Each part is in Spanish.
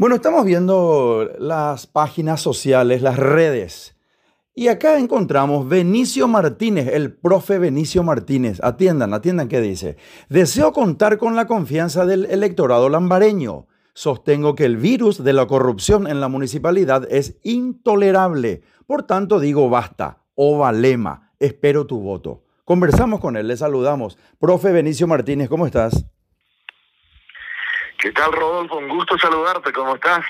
Bueno, estamos viendo las páginas sociales, las redes. Y acá encontramos Benicio Martínez, el profe Benicio Martínez. Atiendan, atiendan qué dice. Deseo contar con la confianza del electorado lambareño. Sostengo que el virus de la corrupción en la municipalidad es intolerable. Por tanto, digo basta. Ova Lema. Espero tu voto. Conversamos con él, le saludamos. Profe Benicio Martínez, ¿cómo estás? ¿Qué tal, Rodolfo? Un gusto saludarte. ¿Cómo estás?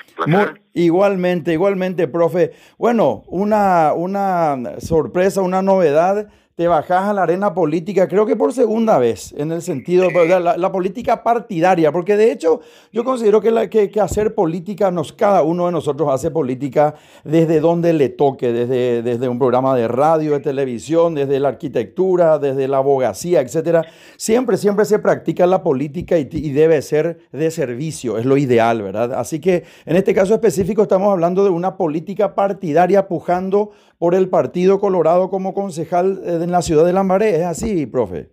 igualmente, igualmente, profe. Bueno, una, una sorpresa, una novedad te bajás a la arena política, creo que por segunda vez, en el sentido de la, política partidaria, porque de hecho yo considero que, hacer política, nos, cada uno de nosotros hace política desde donde le toque, desde, desde un programa de radio, de televisión, desde la arquitectura, desde la abogacía, etc. Siempre, siempre se practica la política y, debe ser de servicio, es lo ideal, ¿verdad? Así que en este caso específico estamos hablando de una política partidaria pujando por el Partido Colorado como concejal eh, en la ciudad de Lambaré. ¿Es así, profe?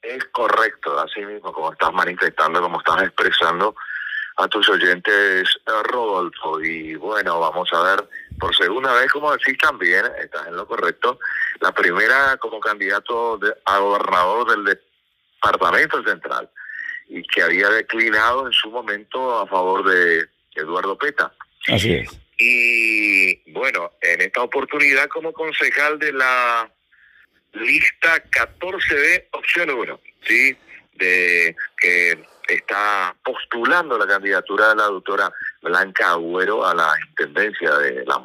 Es correcto, así mismo, como estás manifestando, como estás expresando a tus oyentes, eh, Rodolfo. Y bueno, vamos a ver, por segunda vez, como decís también, estás en lo correcto, la primera como candidato a gobernador del Departamento Central y que había declinado en su momento a favor de Eduardo Peta. Así es. Y bueno, en esta oportunidad como concejal de la lista 14B, opción 1, ¿sí? De que está postulando la candidatura de la doctora Blanca Agüero a la intendencia de La.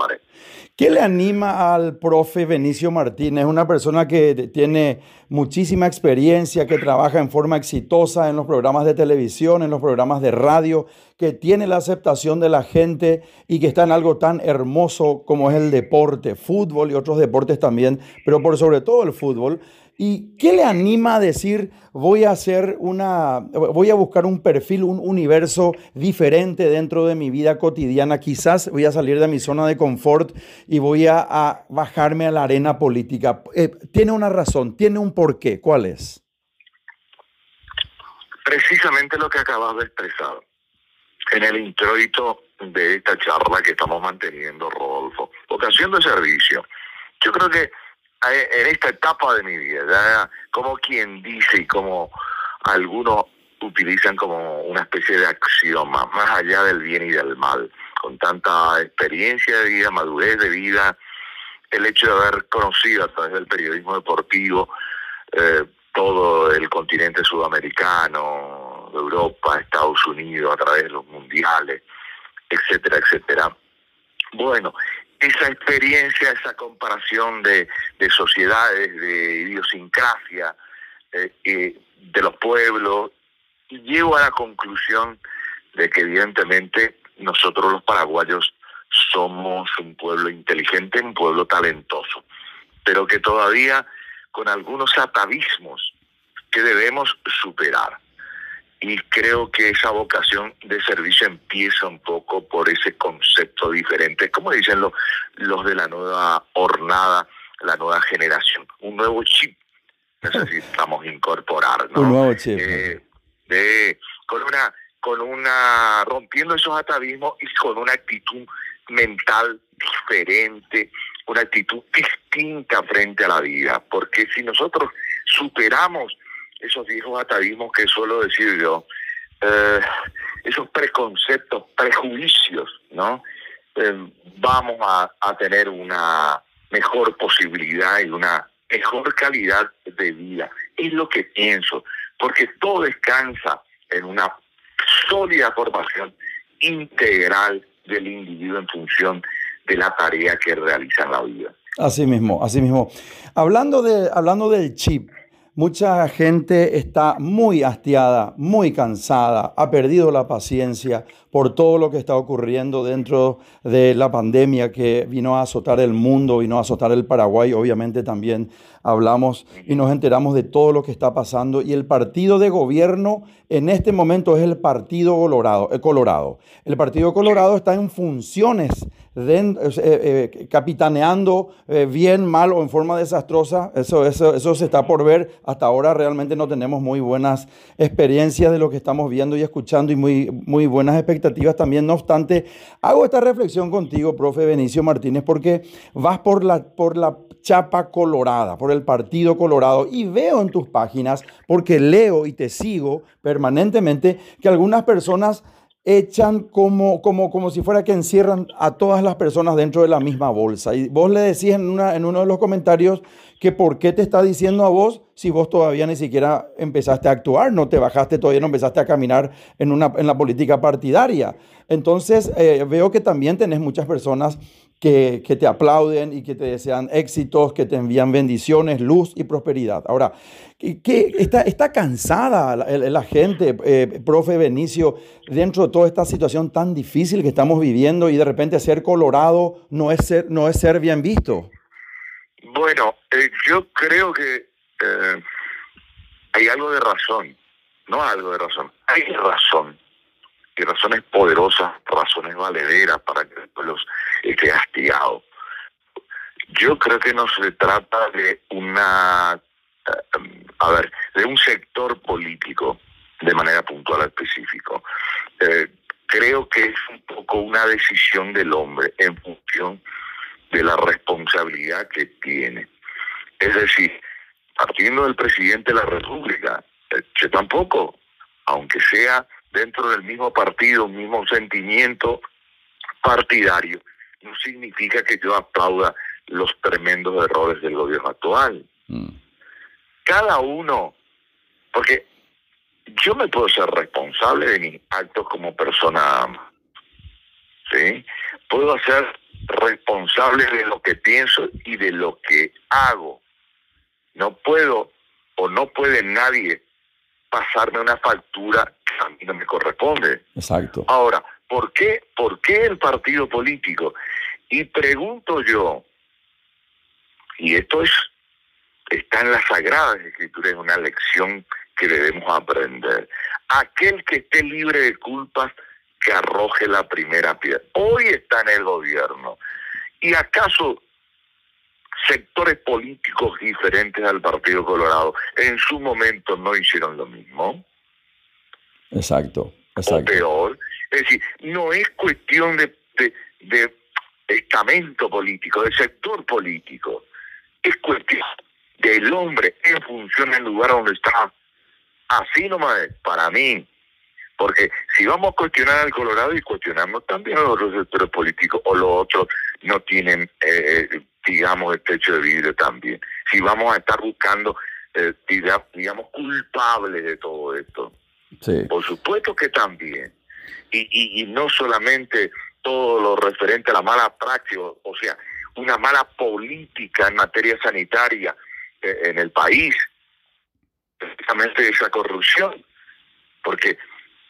¿Qué le anima al profe Benicio Martínez, una persona que tiene muchísima experiencia, que trabaja en forma exitosa en los programas de televisión, en los programas de radio, que tiene la aceptación de la gente y que está en algo tan hermoso como es el deporte, fútbol y otros deportes también, pero por sobre todo el fútbol? ¿Y qué le anima a decir voy a hacer una, voy a buscar un perfil, un universo diferente dentro de mi vida cotidiana? Quizás voy a salir de mi zona de confort y voy a, bajarme a la arena política. Eh, tiene una razón, tiene un porqué. ¿Cuál es? Precisamente lo que acabas de expresar en el introito de esta charla que estamos manteniendo, Rodolfo. Vocación de servicio. Yo creo que en esta etapa de mi vida, como quien dice y como algunos utilizan como una especie de axioma, más allá del bien y del mal, con tanta experiencia de vida, madurez de vida, el hecho de haber conocido a través del periodismo deportivo eh, todo el continente sudamericano, Europa, Estados Unidos, a través de los mundiales, etcétera, etcétera. Bueno, esa experiencia, esa comparación de, sociedades, de idiosincrasia, eh, de los pueblos, y llego a la conclusión de que evidentemente nosotros los paraguayos somos un pueblo inteligente, un pueblo talentoso, pero que todavía con algunos atavismos que debemos superar y creo que esa vocación de servicio empieza un poco por ese concepto diferente, como dicen los, los de la nueva hornada, la nueva generación, un nuevo chip necesitamos incorporar, ¿no? Un nuevo chip. Eh, de, con una, con una, rompiendo esos atavismos y con una actitud mental diferente, una actitud distinta frente a la vida, porque si nosotros superamos esos viejos atavismos que suelo decir yo, eh, esos preconceptos, prejuicios, ¿no? Eh, vamos a, a tener una mejor posibilidad y una mejor calidad de vida. Es lo que pienso, porque todo descansa en una sólida formación integral del individuo en función de la tarea que realiza en la vida. Así mismo, así mismo. Hablando, de, hablando del chip, Mucha gente está muy hastiada, muy cansada, ha perdido la paciencia por todo lo que está ocurriendo dentro de la pandemia que vino a azotar el mundo, vino a azotar el Paraguay. Obviamente también hablamos y nos enteramos de todo lo que está pasando y el partido de gobierno en este momento es el Partido Colorado. El, Colorado. el Partido Colorado está en funciones, de, eh, capitaneando bien, mal o en forma desastrosa. Eso, eso, eso se está por ver. Hasta ahora realmente no tenemos muy buenas experiencias de lo que estamos viendo y escuchando y muy, muy buenas expectativas también. No obstante, hago esta reflexión contigo, profe Benicio Martínez, porque vas por la, por la chapa colorada, por el Partido Colorado. Y veo en tus páginas, porque leo y te sigo permanentemente, que algunas personas echan como, como, como si fuera que encierran a todas las personas dentro de la misma bolsa. Y vos le decís en, una, en uno de los comentarios que por qué te está diciendo a vos si vos todavía ni siquiera empezaste a actuar, no te bajaste, todavía no empezaste a caminar en, una, en la política partidaria. Entonces eh, veo que también tenés muchas personas que, que, te aplauden y que te desean éxitos, que te envían bendiciones, luz y prosperidad. Ahora, ¿qué, está, está cansada la, gente, eh, profe Benicio, dentro de toda esta situación tan difícil que estamos viviendo y de repente ser colorado no es ser, no es ser bien visto? Bueno, eh, yo creo que eh, hay algo de razón, no algo de razón, hay razón, y razones poderosas, razones valederas para que el pueblo esté hastigado. Yo creo que no se trata de una, eh, a ver, de un sector político de manera puntual específico. creo que es un poco una decisión del hombre en función de la responsabilidad que tiene. Es decir, partiendo del presidente de la República, eh, yo tampoco, aunque sea dentro del mismo partido, mismo sentimiento partidario, no significa que yo aplauda los tremendos errores del gobierno actual. Mm. Cada uno, porque yo me puedo ser responsable de mis actos como persona, ¿sí? Puedo hacer responsable de lo que pienso y de lo que hago. No puedo o no puede nadie pasarme una factura que a mí no me corresponde. Exacto. Ahora, ¿por qué, ¿por qué el partido político? Y pregunto yo, y esto es está en la Sagrada Escritura, es una lección que debemos aprender. Aquel que esté libre de culpas que arroje la primera piedra. Hoy está en el gobierno. ¿Y acaso sectores políticos diferentes al Partido Colorado en su momento no hicieron lo mismo? Exacto, exacto. O peor. Es decir, no es cuestión de, de, de estamento político, de sector político. Es cuestión del hombre en función del lugar donde está. Así nomás, para mí, porque si vamos a cuestionar al Colorado y cuestionamos también a los otros sectores políticos o los otros no tienen, eh, digamos, el techo de vidrio también. Si vamos a estar buscando, eh, digamos, culpables de todo esto. Por supuesto que también. Y, y, no solamente todo lo referente a la mala práctica, o sea, una mala política en materia sanitaria eh, en el país, precisamente esa corrupción, porque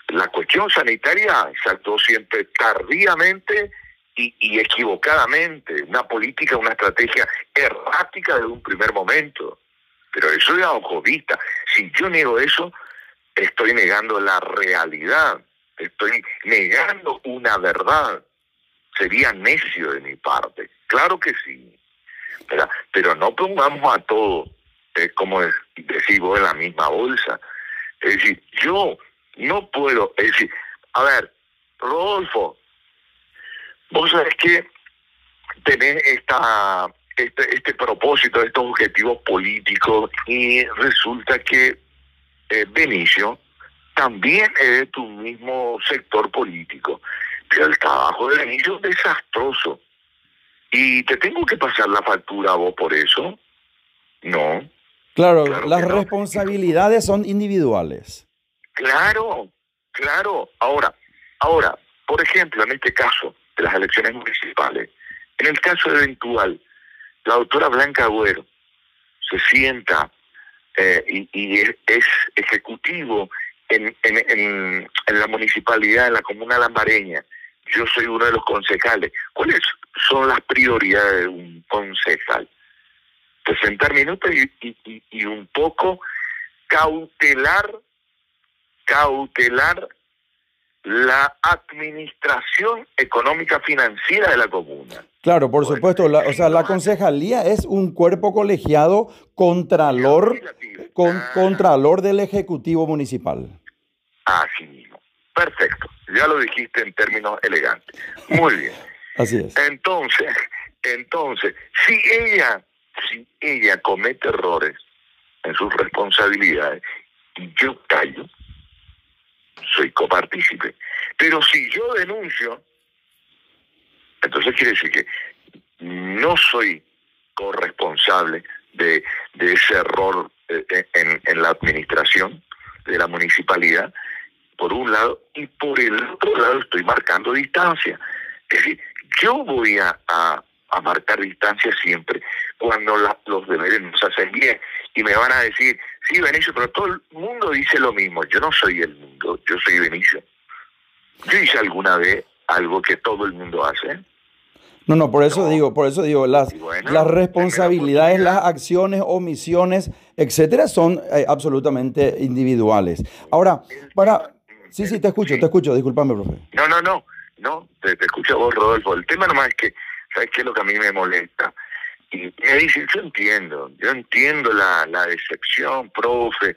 la cuestión sanitaria se siempre tardíamente y, equivocadamente, una política, una estrategia errática desde un primer momento. Pero eso es vista. Si yo niego eso, estoy negando la realidad, estoy negando una verdad. Sería necio de mi parte. Claro que sí. Pero, pero no pongamos a todo, eh, como decimos, en la misma bolsa. Es decir, yo no puedo, es decir, a ver, Rodolfo, vos sabés que tenés esta, este, este propósito, estos objetivos políticos y resulta que eh, Benicio también es de tu mismo sector político, pero el trabajo de Benicio es desastroso. ¿Y te tengo que pasar la factura a vos por eso? No. Claro, las responsabilidades son individuales. Claro, claro. Ahora, ahora, por ejemplo, en este caso de las elecciones municipales, en el caso eventual, la doctora Blanca Agüero se sienta eh, y, es, ejecutivo en, en, la municipalidad, en la comuna lambareña. Yo soy uno de los concejales. ¿Cuáles son las prioridades de un concejal? Presentar minutos y, y un poco cautelar cautelar la administración económica financiera de la comuna. Claro, por supuesto. o sea, la concejalía es un cuerpo colegiado contralor, con, contralor del Ejecutivo Municipal. Así mismo. Perfecto. Ya lo dijiste en términos elegantes. Muy bien. Así es. Entonces, entonces, si ella, si ella comete errores en sus responsabilidades y yo callo, soy copartícipe. Pero si yo denuncio, entonces quiere decir que no soy corresponsable de, ese error eh, en, en la administración de la municipalidad, por un lado, y por el otro lado estoy marcando distancia. Es decir, yo voy a, a, marcar distancia siempre cuando los deberes nos hacen bien y me van a decir, sí, Benicio, pero todo el mundo dice lo mismo. Yo no soy el mundo, yo soy Benicio. Yo hice alguna vez algo que todo el mundo hace. No, no, por eso digo, por eso digo, las, las responsabilidades, las acciones, omisiones, etcétera, son eh, absolutamente individuales. Ahora, para... Sí, sí, te escucho, te escucho, discúlpame, profe. No, no, no, no, te, te escucho vos, Rodolfo. El tema nomás es que, ¿sabes qué es lo que a mí me molesta? Y me dice, yo entiendo, yo entiendo la, la decepción, profe,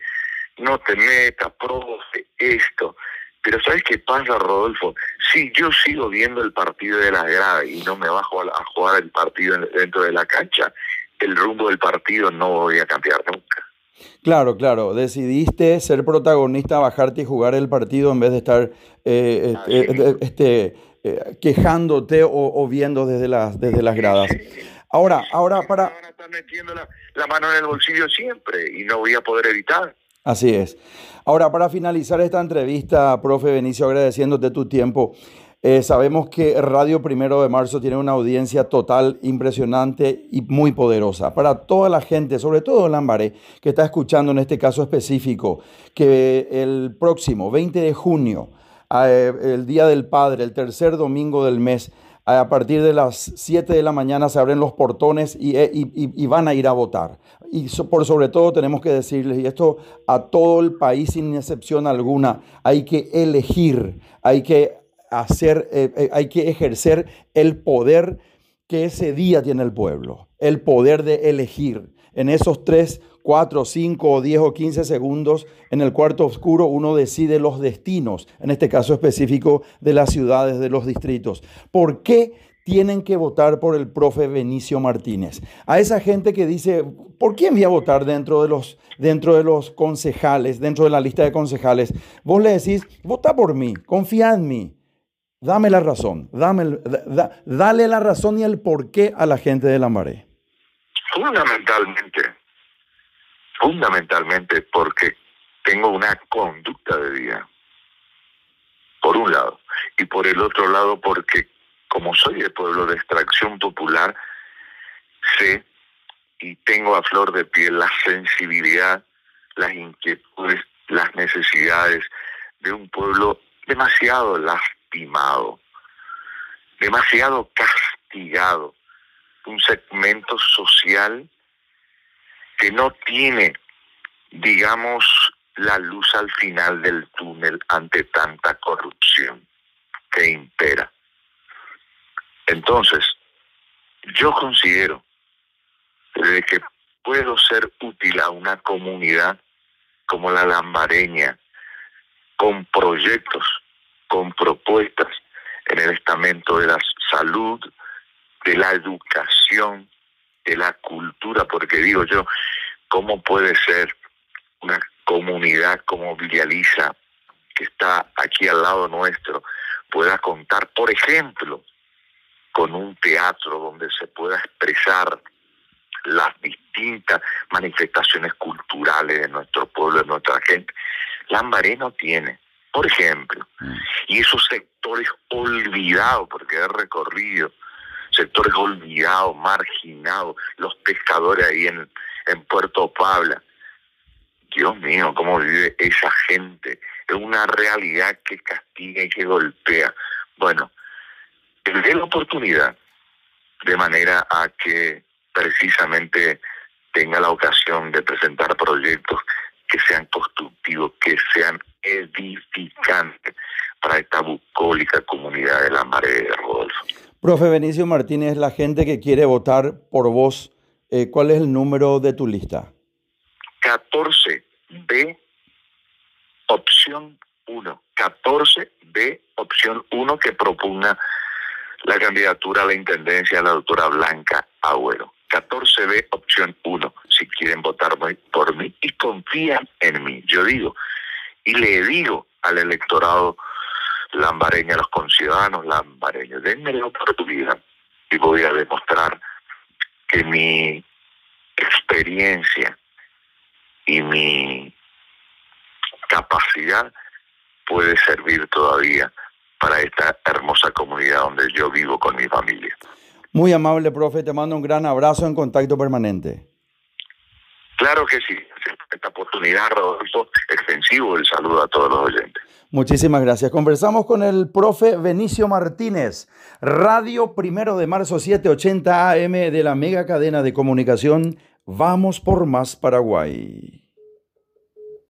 no te metas, profe, esto. Pero ¿sabes qué pasa, Rodolfo? Si yo sigo viendo el partido de la grada y no me bajo a, jugar el partido dentro de la cancha, el rumbo del partido no voy a cambiar nunca. Claro, claro. Decidiste ser protagonista, bajarte y jugar el partido en vez de estar eh, este, este eh, quejándote o, viendo desde las, desde las gradas. Ahora, ahora para... Metiendo la, la mano en el bolsillo siempre y no voy a poder evitar. Así es. Ahora, para finalizar esta entrevista, profe Benicio, agradeciéndote tu tiempo. Eh, sabemos que Radio Primero de Marzo tiene una audiencia total impresionante y muy poderosa. Para toda la gente, sobre todo Lambaré, que está escuchando en este caso específico, que el próximo 20 de junio, eh, el Día del Padre, el tercer domingo del mes, a partir de las 7 de la mañana se abren los portones eh, y, van a ir a votar. Y por sobre todo tenemos que decirles, y esto a todo el país sin excepción alguna, hay que elegir, hay que hacer, eh, eh, hay que ejercer el poder que ese día tiene el pueblo, el poder de elegir. En esos tres 4, 5, 10 o 15 segundos en el cuarto oscuro uno decide los destinos, en este caso específico de las ciudades, de los distritos. ¿Por qué tienen que votar por el profe Benicio Martínez? A esa gente que dice, ¿por quién voy a votar dentro de los, dentro de los concejales, dentro de la lista de concejales? Vos le decís, vota por mí, confía en mí. Dame la razón, dame, dale la razón y el porqué a la gente de la Maré. Fundamentalmente, fundamentalmente porque tengo una conducta de vida, por un lado, y por el otro lado porque como soy de pueblo de extracción popular, sé y tengo a flor de piel la sensibilidad, las inquietudes, las necesidades de un pueblo demasiado lastimado, demasiado castigado, un segmento social que no tiene, digamos, la luz al final del túnel ante tanta corrupción que impera. Entonces, yo considero que puedo ser útil a una comunidad como la lambareña, con proyectos, con propuestas en el estamento de la salud, de la educación, de la cultura, porque digo yo, ¿cómo puede ser una comunidad como Villaliza, que está aquí al lado nuestro, pueda contar, por ejemplo, con un teatro donde se pueda expresar las distintas manifestaciones culturales de nuestro pueblo, de nuestra gente. Lambaré no tiene, por ejemplo, mm. y esos sectores olvidados, porque he recorrido sectores olvidados, marginados, los pescadores ahí en, en Puerto Pabla. Dios mío, cómo vive esa gente. Es una realidad que castiga y que golpea. Bueno, dé la oportunidad de manera a que precisamente tenga la ocasión de presentar proyectos que sean constructivos, que sean edificantes para esta bucólica comunidad de la Marea, Rodolfo. Profe Benicio Martínez, la gente que quiere votar por vos, eh, ¿cuál es el número de tu lista? 14B, opción 1. 14B, opción 1, que propugna la candidatura a la intendencia de la doctora Blanca Agüero. 14B, opción 1, si quieren votar por mí y confían en mí. Yo digo, y le digo al electorado lambareño, a los conciudadanos lambareños, denme la oportunidad y voy a demostrar que mi experiencia y mi capacidad puede servir todavía para esta hermosa comunidad donde yo vivo con mi familia. Muy amable, profe, te mando un gran abrazo en contacto permanente. Claro que sí, esta oportunidad, Rodolfo, extensivo el saludo a todos los oyentes. Muchísimas gracias. Conversamos con el profe Benicio Martínez, Radio Primero de Marzo 780 AM de la mega cadena de comunicación Vamos por Más Paraguay.